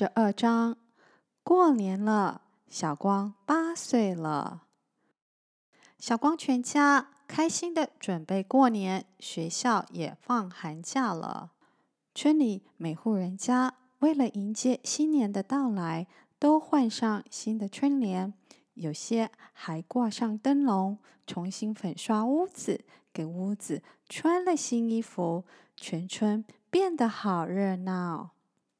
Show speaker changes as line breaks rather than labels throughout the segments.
十二章，过年了，小光八岁了。小光全家开心的准备过年，学校也放寒假了。村里每户人家为了迎接新年的到来，都换上新的春联，有些还挂上灯笼，重新粉刷屋子，给屋子穿了新衣服，全村变得好热闹。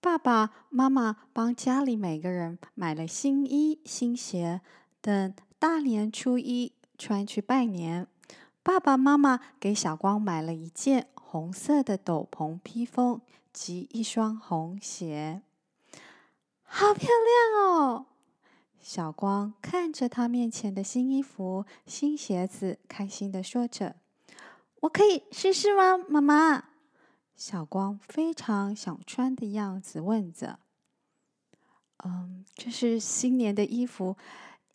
爸爸妈妈帮家里每个人买了新衣新鞋，等大年初一穿去拜年。爸爸妈妈给小光买了一件红色的斗篷披风及一双红鞋，好漂亮哦！小光看着他面前的新衣服、新鞋子，开心地说着：“我可以试试吗，妈妈？”小光非常想穿的样子，问着：“嗯，这是新年的衣服，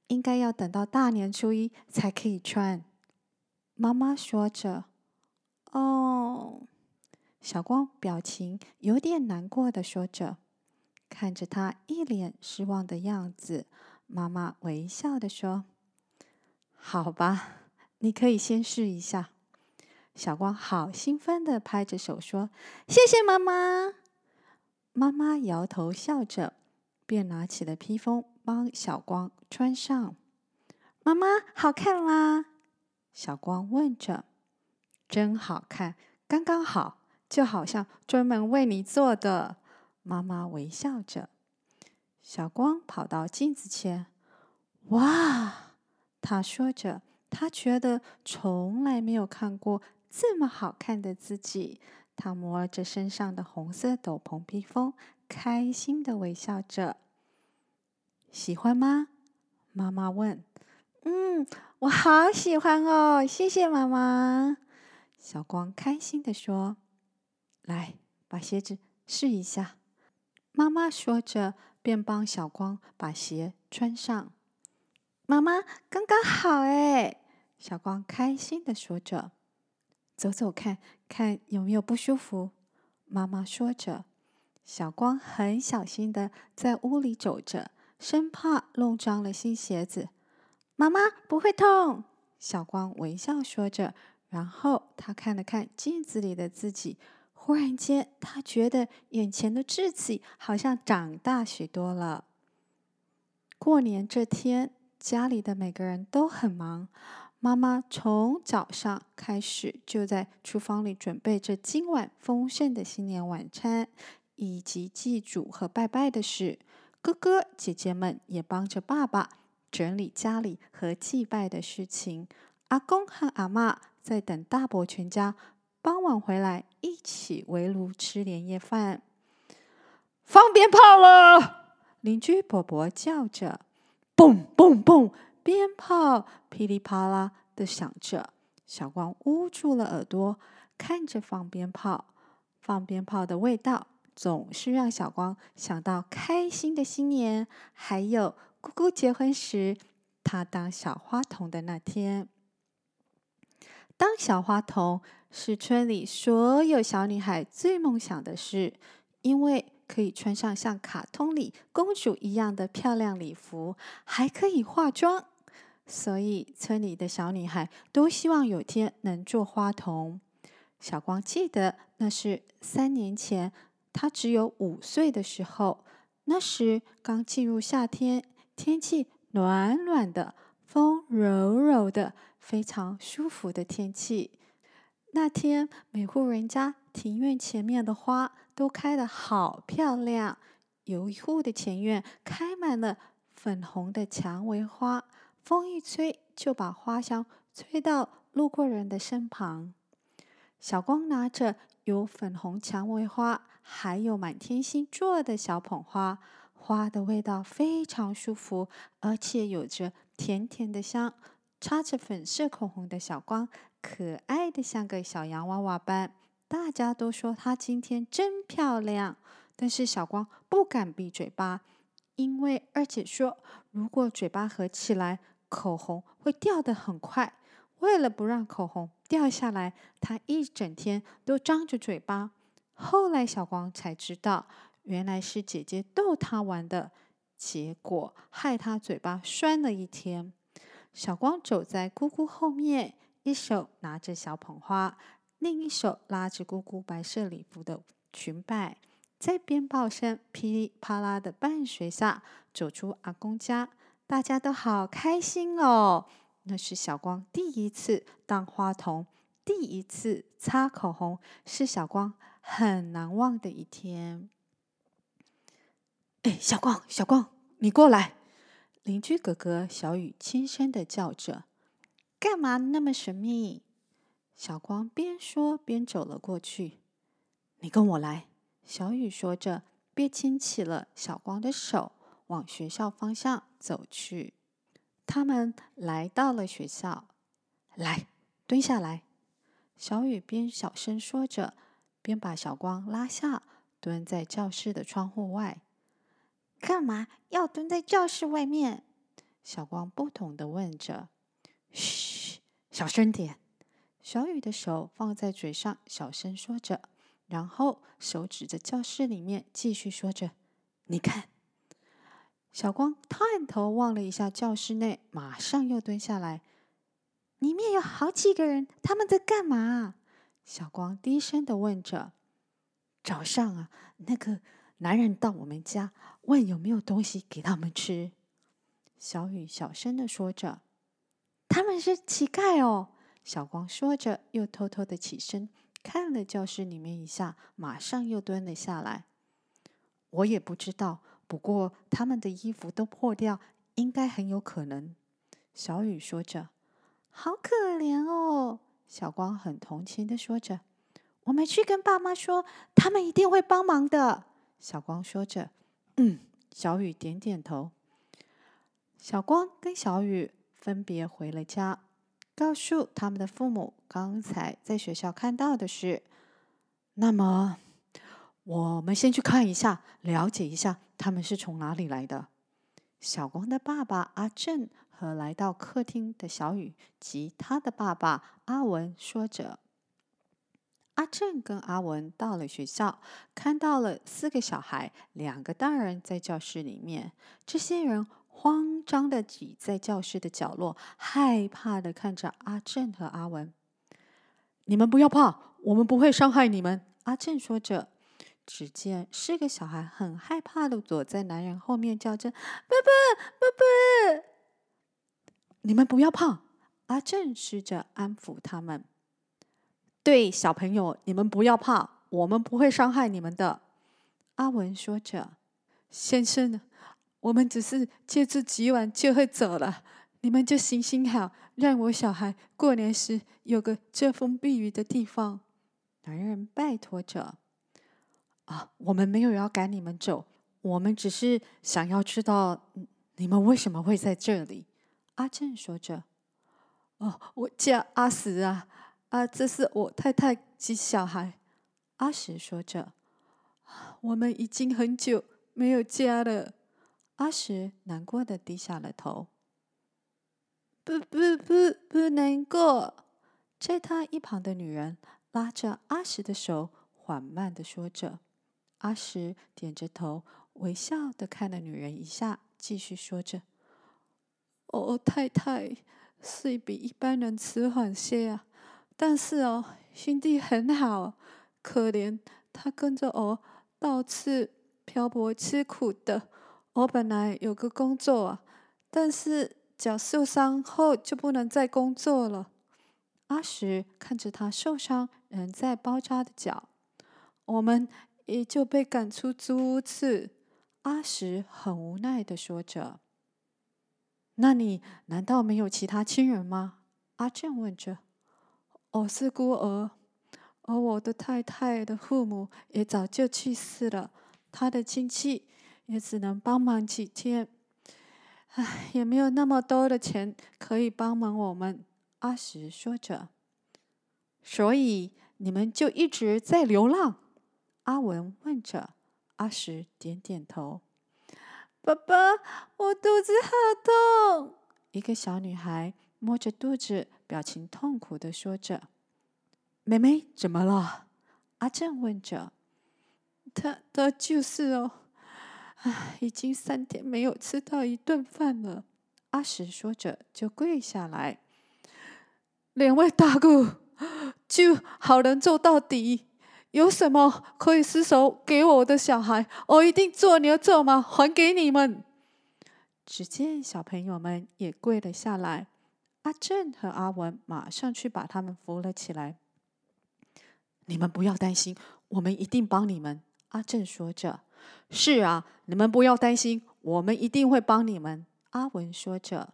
应该要等到大年初一才可以穿。”妈妈说着：“哦。”小光表情有点难过的说着，看着他一脸失望的样子，妈妈微笑的说：“好吧，你可以先试一下。”小光好兴奋地拍着手说：“谢谢妈妈。”妈妈摇头笑着，便拿起了披风帮小光穿上。“妈妈，好看吗？”小光问着。“真好看，刚刚好，就好像专门为你做的。”妈妈微笑着。小光跑到镜子前，“哇！”他说着，他觉得从来没有看过。这么好看的自己，他摸着身上的红色斗篷披风，开心的微笑着。喜欢吗？妈妈问。嗯，我好喜欢哦，谢谢妈妈。小光开心的说：“来，把鞋子试一下。”妈妈说着，便帮小光把鞋穿上。妈妈，刚刚好哎！小光开心的说着。走走看，看有没有不舒服。妈妈说着，小光很小心的在屋里走着，生怕弄脏了新鞋子。妈妈不会痛。小光微笑说着，然后他看了看镜子里的自己，忽然间他觉得眼前的自己好像长大许多了。过年这天，家里的每个人都很忙。妈妈从早上开始就在厨房里准备着今晚丰盛的新年晚餐，以及祭祖和拜拜的事。哥哥姐姐们也帮着爸爸整理家里和祭拜的事情。阿公和阿嬷在等大伯全家傍晚回来，一起围炉吃年夜饭。放鞭炮了！邻居伯伯叫着：“嘣嘣嘣！”鞭炮噼里啪啦的响着，小光捂住了耳朵，看着放鞭炮。放鞭炮的味道总是让小光想到开心的新年，还有姑姑结婚时，她当小花童的那天。当小花童是村里所有小女孩最梦想的事，因为可以穿上像卡通里公主一样的漂亮礼服，还可以化妆。所以，村里的小女孩都希望有天能做花童。小光记得，那是三年前，她只有五岁的时候。那时刚进入夏天，天气暖暖的，风柔柔的，非常舒服的天气。那天，每户人家庭院前面的花都开得好漂亮。有一户的前院开满了粉红的蔷薇花。风一吹，就把花香吹到路过人的身旁。小光拿着有粉红蔷薇花，还有满天星做的小捧花，花的味道非常舒服，而且有着甜甜的香。插着粉色口红的小光，可爱的像个小洋娃娃般。大家都说她今天真漂亮，但是小光不敢闭嘴巴，因为二姐说，如果嘴巴合起来，口红会掉得很快，为了不让口红掉下来，他一整天都张着嘴巴。后来小光才知道，原来是姐姐逗他玩的，结果害他嘴巴酸了一天。小光走在姑姑后面，一手拿着小捧花，另一手拉着姑姑白色礼服的裙摆，在鞭炮声噼里啪啦的伴随下，走出阿公家。大家都好开心哦！那是小光第一次当花童，第一次擦口红，是小光很难忘的一天。哎，小光，小光，你过来！邻居哥哥小雨轻声的叫着：“干嘛那么神秘？”小光边说边走了过去。“你跟我来。”小雨说着，便牵起了小光的手，往学校方向走去。他们来到了学校，来，蹲下来。小雨边小声说着，边把小光拉下，蹲在教室的窗户外。干嘛要蹲在教室外面？小光不懂地问着。嘘，小声点。小雨的手放在嘴上，小声说着，然后手指着教室里面，继续说着：“你看。”小光探头望了一下教室内，马上又蹲下来。里面有好几个人，他们在干嘛？小光低声的问着。早上啊，那个。男人到我们家问有没有东西给他们吃。小雨小声的说着：“他们是乞丐哦。”小光说着，又偷偷的起身看了教室里面一下，马上又蹲了下来。我也不知道，不过他们的衣服都破掉，应该很有可能。小雨说着：“好可怜哦。”小光很同情的说着：“我们去跟爸妈说，他们一定会帮忙的。”小光说着：“嗯。”小雨点点头。小光跟小雨分别回了家，告诉他们的父母刚才在学校看到的事。那么，我们先去看一下，了解一下他们是从哪里来的。小光的爸爸阿正和来到客厅的小雨及他的爸爸阿文说着。阿正跟阿文到了学校，看到了四个小孩，两个大人在教室里面。这些人慌张的挤在教室的角落，害怕的看着阿正和阿文。你们不要怕，我们不会伤害你们。阿正说着，只见四个小孩很害怕的躲在男人后面，叫着：“爸爸，爸爸！”你们不要怕，阿正试着安抚他们。对，小朋友，你们不要怕，我们不会伤害你们的。阿文说着：“先生，我们只是借住几晚就会走了，你们就行行好，让我小孩过年时有个遮风避雨的地方。”男人拜托着：“啊，我们没有要赶你们走，我们只是想要知道你们为什么会在这里。”阿正说着：“哦，我叫阿石啊。”啊，这是我太太及小孩。阿石说着：“我们已经很久没有家了。”阿石难过的低下了头。不不不不难过，在他一旁的女人拉着阿石的手，缓慢的说着。阿石点着头，微笑的看了女人一下，继续说着：“哦，太太是比一般人迟缓些啊。”但是哦，心地很好，可怜他跟着我到处漂泊吃苦的。我本来有个工作啊，但是脚受伤后就不能再工作了。阿石看着他受伤仍在包扎的脚，我们也就被赶出租屋子。阿石很无奈的说着：“那你难道没有其他亲人吗？”阿正问着。我是孤儿，而我的太太的父母也早就去世了，他的亲戚也只能帮忙几天，唉，也没有那么多的钱可以帮忙我们。阿石说着，所以你们就一直在流浪？阿文问着。阿石点点头。爸爸，我肚子好痛。一个小女孩摸着肚子。表情痛苦的说着：“妹妹怎么了？”阿正问着。他他就是哦，唉，已经三天没有吃到一顿饭了。阿石说着就跪下来，两位大哥，就好人做到底，有什么可以施舍给我的小孩，我一定做牛做马还给你们。只见小朋友们也跪了下来，阿正和阿文马上去把他们扶了起来。你们不要担心，我们一定帮你们。阿正说着：“是啊，你们不要担心，我们一定会帮你们。”阿文说着。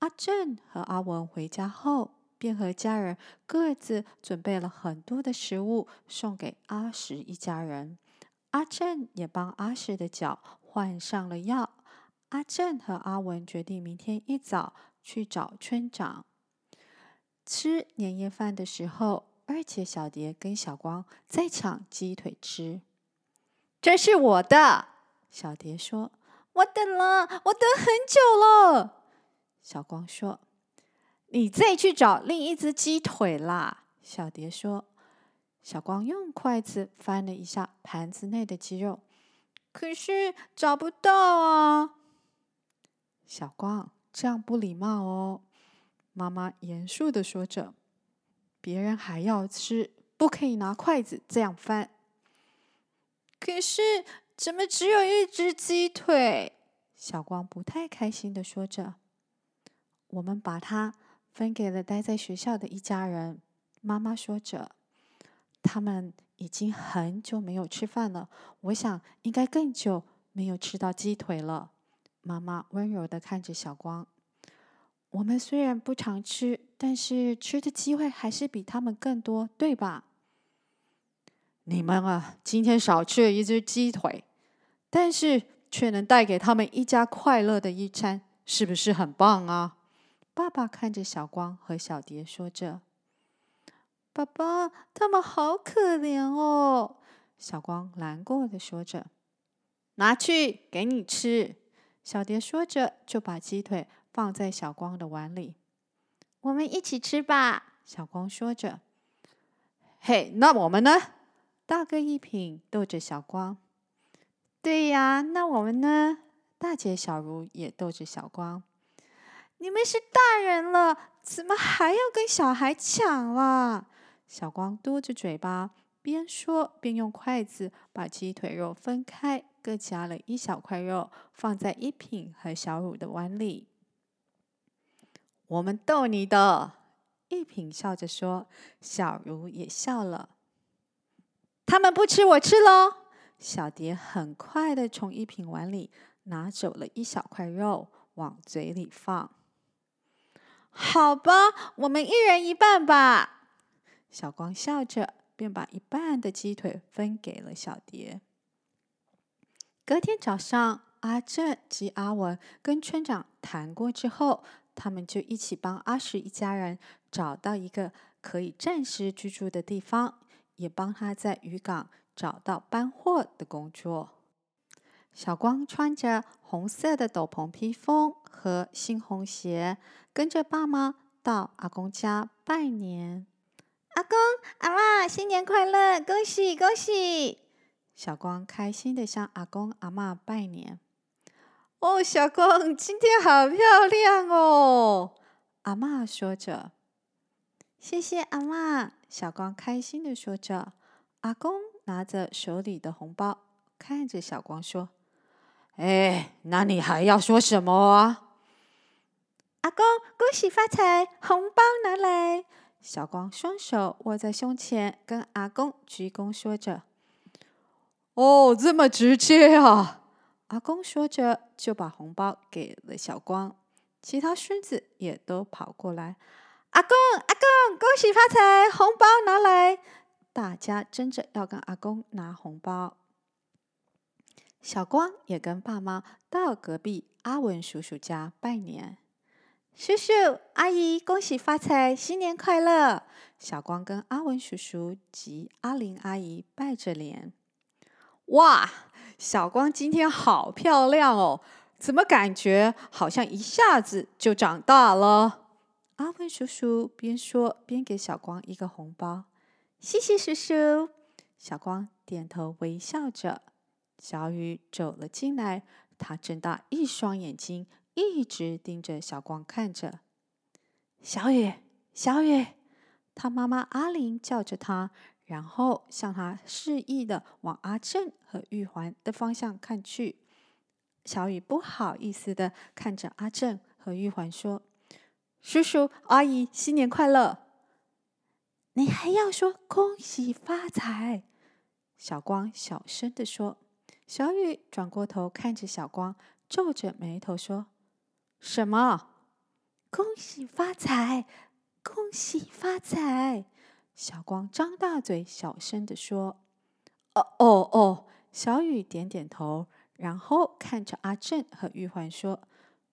阿正和阿文回家后，便和家人各自准备了很多的食物送给阿石一家人。阿正也帮阿石的脚换上了药。阿正和阿文决定明天一早去找村长。吃年夜饭的时候，二姐小蝶跟小光在抢鸡腿吃。这是我的，小蝶说：“我等了，我等很久了。”小光说：“你再去找另一只鸡腿啦。”小蝶说。小光用筷子翻了一下盘子内的鸡肉，可是找不到啊。小光，这样不礼貌哦。妈妈严肃的说着。别人还要吃，不可以拿筷子这样翻。可是，怎么只有一只鸡腿？小光不太开心的说着。我们把它分给了待在学校的一家人。妈妈说着，他们已经很久没有吃饭了。我想，应该更久没有吃到鸡腿了。妈妈温柔的看着小光。我们虽然不常吃，但是吃的机会还是比他们更多，对吧？你们啊，今天少吃了一只鸡腿，但是却能带给他们一家快乐的一餐，是不是很棒啊？爸爸看着小光和小蝶说着：“爸爸，他们好可怜哦。”小光难过的说着：“拿去给你吃。”小蝶说着就把鸡腿。放在小光的碗里，我们一起吃吧。小光说着：“嘿，那我们呢？”大哥一品逗着小光：“对呀，那我们呢？”大姐小茹也逗着小光：“你们是大人了，怎么还要跟小孩抢了？”小光嘟着嘴巴，边说边用筷子把鸡腿肉分开，各夹了一小块肉，放在一品和小茹的碗里。我们逗你的，一品笑着说，小茹也笑了。他们不吃，我吃喽。小蝶很快的从一品碗里拿走了一小块肉，往嘴里放。好吧，我们一人一半吧。小光笑着，便把一半的鸡腿分给了小蝶。隔天早上，阿正及阿文跟村长谈过之后。他们就一起帮阿石一家人找到一个可以暂时居住的地方，也帮他在渔港找到搬货的工作。小光穿着红色的斗篷披风和新红鞋，跟着爸妈到阿公家拜年。阿公、阿妈，新年快乐！恭喜恭喜！小光开心的向阿公、阿妈拜年。哦，小光，今天好漂亮哦！阿嬷说着。谢谢阿嬷。小光开心的说着。阿公拿着手里的红包，看着小光说：“哎，那你还要说什么啊？”阿公，恭喜发财，红包拿来！小光双手握在胸前，跟阿公鞠躬说着：“哦，这么直接啊！”阿公说着，就把红包给了小光。其他孙子也都跑过来：“阿公，阿公，恭喜发财，红包拿来！”大家争着要跟阿公拿红包。小光也跟爸妈到隔壁阿文叔叔家拜年：“叔叔阿姨，恭喜发财，新年快乐！”小光跟阿文叔叔及阿玲阿姨拜着年。哇！小光今天好漂亮哦，怎么感觉好像一下子就长大了？阿文叔叔边说边给小光一个红包，谢谢叔叔。小光点头微笑着。小雨走了进来，他睁大一双眼睛，一直盯着小光看着。小雨，小雨，他妈妈阿玲叫着他，然后向他示意的往阿正和玉环的方向看去。小雨不好意思的看着阿正和玉环说：“叔叔阿姨，新年快乐！”你还要说恭喜发财？小光小声的说。小雨转过头看着小光，皱着眉头说：“什么？恭喜发财，恭喜发财！”小光张大嘴，小声的说：“哦哦哦！”小雨点点头，然后看着阿正和玉环说：“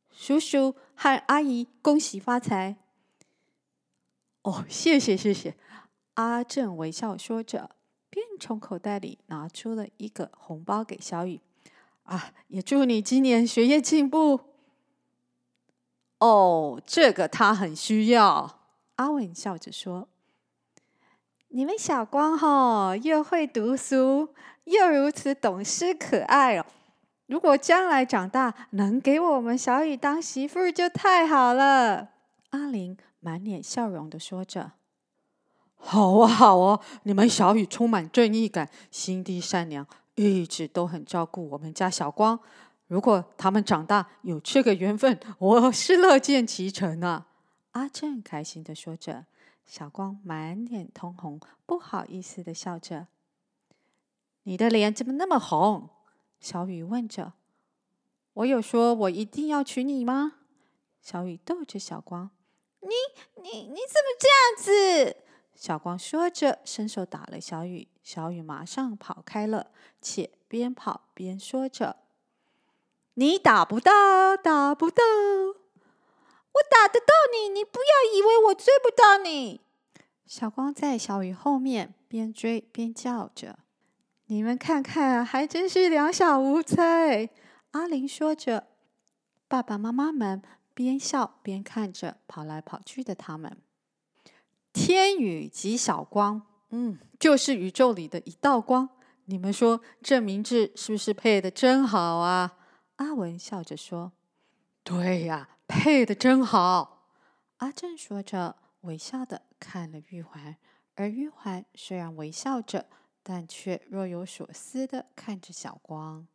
叔叔和阿姨，恭喜发财！”哦，谢谢谢谢。阿正微笑说着。从口袋里拿出了一个红包给小雨，啊，也祝你今年学业进步。哦，这个他很需要。阿文笑着说：“你们小光哈，又会读书，又如此懂事可爱哦。如果将来长大能给我们小雨当媳妇，就太好了。”阿玲满脸笑容的说着。好啊，好啊！你们小雨充满正义感，心地善良，一直都很照顾我们家小光。如果他们长大有这个缘分，我是乐见其成啊！阿正开心的说着，小光满脸通红，不好意思的笑着。你的脸怎么那么红？小雨问着。我有说我一定要娶你吗？小雨逗着小光。你你你怎么这样子？小光说着，伸手打了小雨，小雨马上跑开了，且边跑边说着：“你打不到，打不到，我打得到你，你不要以为我追不到你。”小光在小雨后面边追边叫着：“你们看看，还真是两小无猜。”阿玲说着，爸爸妈妈们边笑边看着跑来跑去的他们。天宇及小光，嗯，就是宇宙里的一道光。你们说这名字是不是配的真好啊？阿文笑着说：“对呀，配的真好。”阿正说着，微笑的看了玉环，而玉环虽然微笑着，但却若有所思的看着小光。